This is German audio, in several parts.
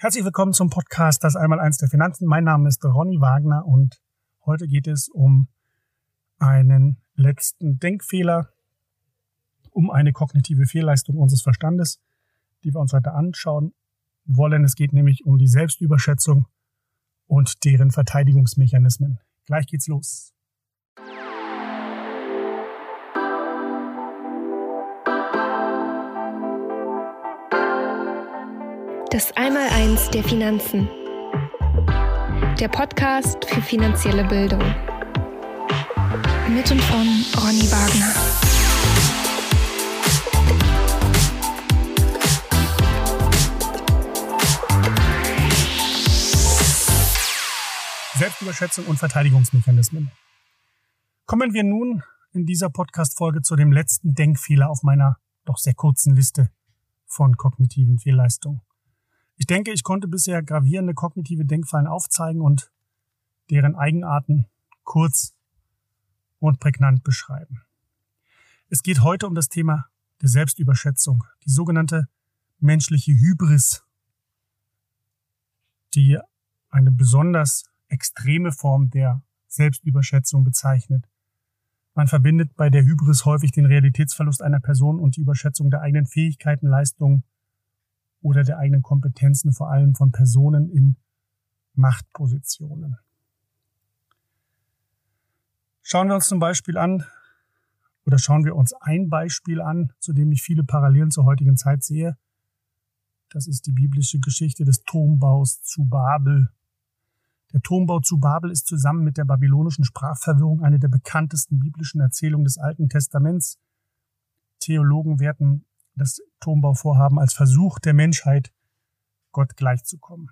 Herzlich willkommen zum Podcast Das Einmaleins der Finanzen. Mein Name ist Ronny Wagner und heute geht es um einen letzten Denkfehler, um eine kognitive Fehlleistung unseres Verstandes, die wir uns heute anschauen wollen. Es geht nämlich um die Selbstüberschätzung und deren Verteidigungsmechanismen. Gleich geht's los. Das Einmaleins der Finanzen. Der Podcast für finanzielle Bildung. Mit und von Ronny Wagner. Selbstüberschätzung und Verteidigungsmechanismen. Kommen wir nun in dieser Podcast-Folge zu dem letzten Denkfehler auf meiner doch sehr kurzen Liste von kognitiven Fehlleistungen. Ich denke, ich konnte bisher gravierende kognitive Denkfallen aufzeigen und deren Eigenarten kurz und prägnant beschreiben. Es geht heute um das Thema der Selbstüberschätzung, die sogenannte menschliche Hybris, die eine besonders extreme Form der Selbstüberschätzung bezeichnet. Man verbindet bei der Hybris häufig den Realitätsverlust einer Person und die Überschätzung der eigenen Fähigkeiten, Leistungen oder der eigenen Kompetenzen, vor allem von Personen in Machtpositionen. Schauen wir uns zum Beispiel an, oder schauen wir uns ein Beispiel an, zu dem ich viele Parallelen zur heutigen Zeit sehe. Das ist die biblische Geschichte des Turmbaus zu Babel. Der Turmbau zu Babel ist zusammen mit der babylonischen Sprachverwirrung eine der bekanntesten biblischen Erzählungen des Alten Testaments. Theologen werten das Turmbauvorhaben als Versuch der Menschheit, Gott gleichzukommen.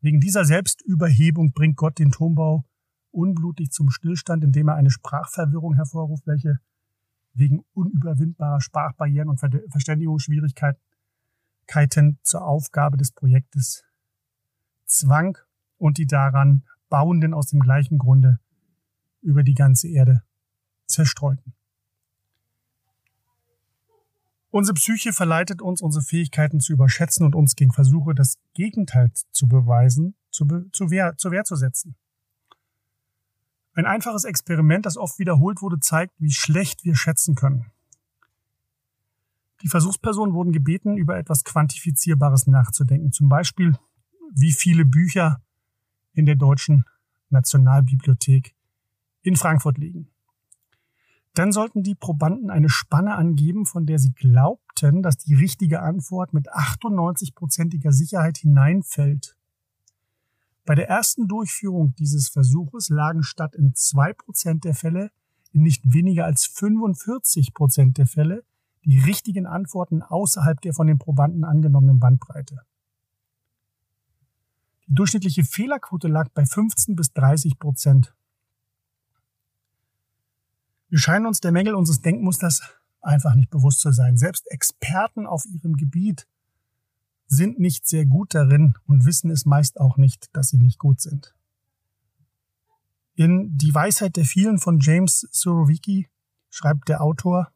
Wegen dieser Selbstüberhebung bringt Gott den Turmbau unblutig zum Stillstand, indem er eine Sprachverwirrung hervorruft, welche wegen unüberwindbarer Sprachbarrieren und Verständigungsschwierigkeiten zur Aufgabe des Projektes zwang und die daran Bauenden aus dem gleichen Grunde über die ganze Erde zerstreuten. Unsere Psyche verleitet uns, unsere Fähigkeiten zu überschätzen und uns gegen Versuche, das Gegenteil zu beweisen, zu, be zu Wehr, zur Wehr zu setzen. Ein einfaches Experiment, das oft wiederholt wurde, zeigt, wie schlecht wir schätzen können. Die Versuchspersonen wurden gebeten, über etwas Quantifizierbares nachzudenken. Zum Beispiel, wie viele Bücher in der Deutschen Nationalbibliothek in Frankfurt liegen. Dann sollten die Probanden eine Spanne angeben, von der sie glaubten, dass die richtige Antwort mit 98-prozentiger Sicherheit hineinfällt. Bei der ersten Durchführung dieses Versuches lagen statt in 2% der Fälle in nicht weniger als 45% der Fälle die richtigen Antworten außerhalb der von den Probanden angenommenen Bandbreite. Die durchschnittliche Fehlerquote lag bei 15 bis 30 Prozent. Wir scheinen uns der Mängel unseres Denkmusters einfach nicht bewusst zu sein. Selbst Experten auf ihrem Gebiet sind nicht sehr gut darin und wissen es meist auch nicht, dass sie nicht gut sind. In Die Weisheit der vielen von James Surovicki schreibt der Autor,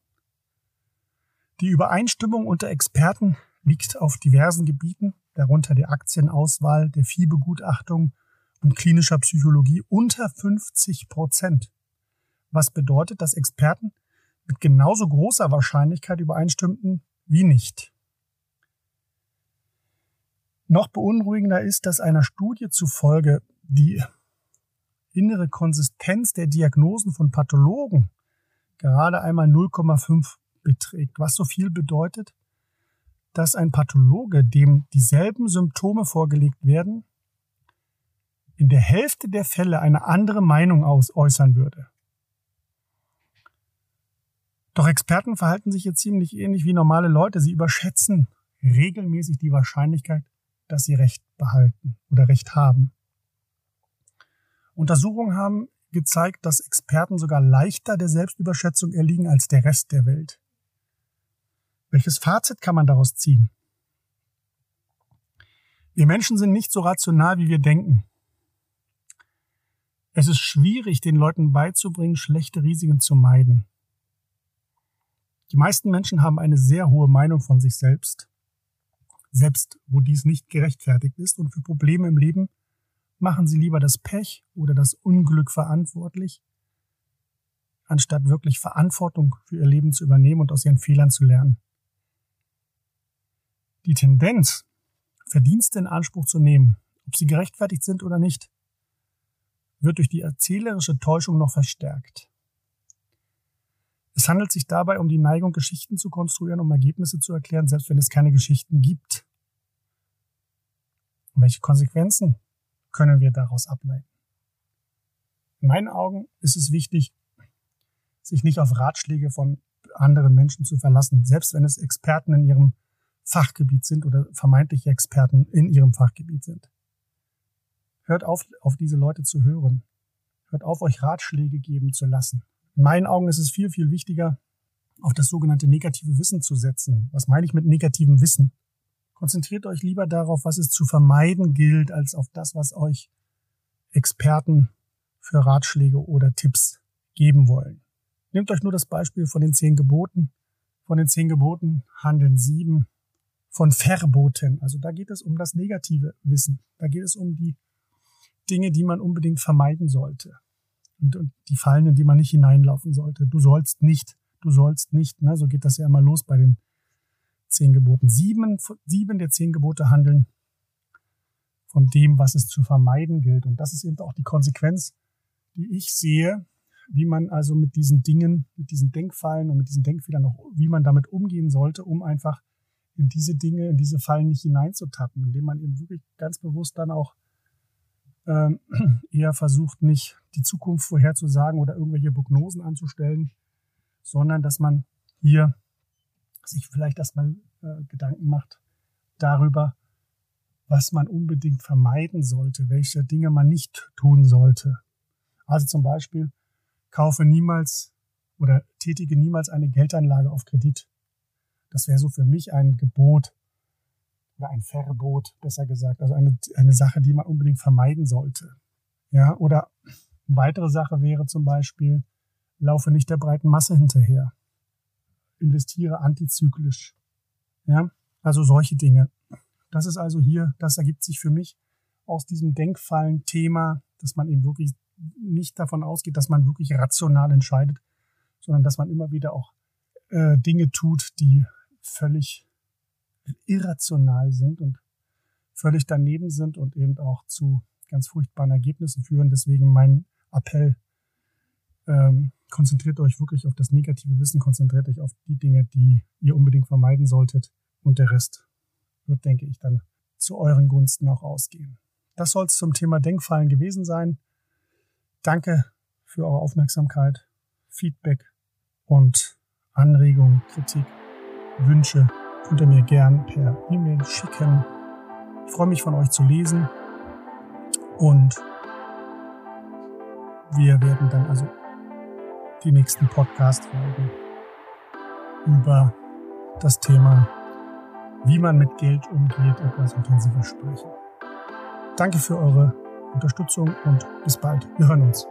die Übereinstimmung unter Experten liegt auf diversen Gebieten, darunter der Aktienauswahl, der Viehbegutachtung und klinischer Psychologie unter 50 Prozent was bedeutet, dass Experten mit genauso großer Wahrscheinlichkeit übereinstimmten wie nicht. Noch beunruhigender ist, dass einer Studie zufolge die innere Konsistenz der Diagnosen von Pathologen gerade einmal 0,5 beträgt, was so viel bedeutet, dass ein Pathologe, dem dieselben Symptome vorgelegt werden, in der Hälfte der Fälle eine andere Meinung äußern würde. Doch Experten verhalten sich hier ziemlich ähnlich wie normale Leute. Sie überschätzen regelmäßig die Wahrscheinlichkeit, dass sie Recht behalten oder Recht haben. Untersuchungen haben gezeigt, dass Experten sogar leichter der Selbstüberschätzung erliegen als der Rest der Welt. Welches Fazit kann man daraus ziehen? Wir Menschen sind nicht so rational, wie wir denken. Es ist schwierig, den Leuten beizubringen, schlechte Risiken zu meiden. Die meisten Menschen haben eine sehr hohe Meinung von sich selbst. selbst wo dies nicht gerechtfertigt ist. Und für Probleme im Leben machen sie lieber das Pech oder das Unglück verantwortlich, anstatt wirklich Verantwortung für ihr Leben zu übernehmen und aus ihren Fehlern zu lernen. Die Tendenz, Verdienste in Anspruch zu nehmen, ob sie gerechtfertigt sind oder nicht, wird durch die erzählerische Täuschung noch verstärkt. Es handelt sich dabei um die Neigung, Geschichten zu konstruieren, um Ergebnisse zu erklären, selbst wenn es keine Geschichten gibt. Und welche Konsequenzen können wir daraus ableiten? In meinen Augen ist es wichtig, sich nicht auf Ratschläge von anderen Menschen zu verlassen, selbst wenn es Experten in ihrem Fachgebiet sind oder vermeintliche Experten in ihrem Fachgebiet sind. Hört auf, auf diese Leute zu hören. Hört auf, euch Ratschläge geben zu lassen. In meinen Augen ist es viel, viel wichtiger, auf das sogenannte negative Wissen zu setzen. Was meine ich mit negativem Wissen? Konzentriert euch lieber darauf, was es zu vermeiden gilt, als auf das, was euch Experten für Ratschläge oder Tipps geben wollen. Nehmt euch nur das Beispiel von den zehn Geboten. Von den zehn Geboten handeln sieben von Verboten. Also da geht es um das negative Wissen. Da geht es um die Dinge, die man unbedingt vermeiden sollte. Und, und die Fallen, in die man nicht hineinlaufen sollte. Du sollst nicht, du sollst nicht. Ne? So geht das ja immer los bei den zehn Geboten. Sieben, sieben der zehn Gebote handeln von dem, was es zu vermeiden gilt. Und das ist eben auch die Konsequenz, die ich sehe, wie man also mit diesen Dingen, mit diesen Denkfallen und mit diesen Denkfehlern noch, wie man damit umgehen sollte, um einfach in diese Dinge, in diese Fallen nicht hineinzutappen, indem man eben wirklich ganz bewusst dann auch ähm, eher versucht, nicht die Zukunft vorherzusagen oder irgendwelche Prognosen anzustellen, sondern dass man hier sich vielleicht erstmal äh, Gedanken macht darüber, was man unbedingt vermeiden sollte, welche Dinge man nicht tun sollte. Also zum Beispiel, kaufe niemals oder tätige niemals eine Geldanlage auf Kredit. Das wäre so für mich ein Gebot oder ein Verbot, besser gesagt. Also eine, eine Sache, die man unbedingt vermeiden sollte. Ja, oder eine weitere Sache wäre zum Beispiel, laufe nicht der breiten Masse hinterher. Investiere antizyklisch. Ja, also solche Dinge. Das ist also hier, das ergibt sich für mich aus diesem Denkfallen-Thema, dass man eben wirklich nicht davon ausgeht, dass man wirklich rational entscheidet, sondern dass man immer wieder auch äh, Dinge tut, die völlig irrational sind und völlig daneben sind und eben auch zu ganz furchtbaren Ergebnissen führen. Deswegen mein Appell, ähm, konzentriert euch wirklich auf das negative Wissen, konzentriert euch auf die Dinge, die ihr unbedingt vermeiden solltet und der Rest wird, denke ich, dann zu euren Gunsten auch ausgehen. Das soll es zum Thema Denkfallen gewesen sein. Danke für eure Aufmerksamkeit, Feedback und Anregungen, Kritik, Wünsche könnt ihr mir gern per E-Mail schicken. Ich freue mich von euch zu lesen und wir werden dann also die nächsten Podcast-Folgen über das Thema, wie man mit Geld umgeht, etwas intensiver sprechen. Danke für eure Unterstützung und bis bald. Wir hören uns.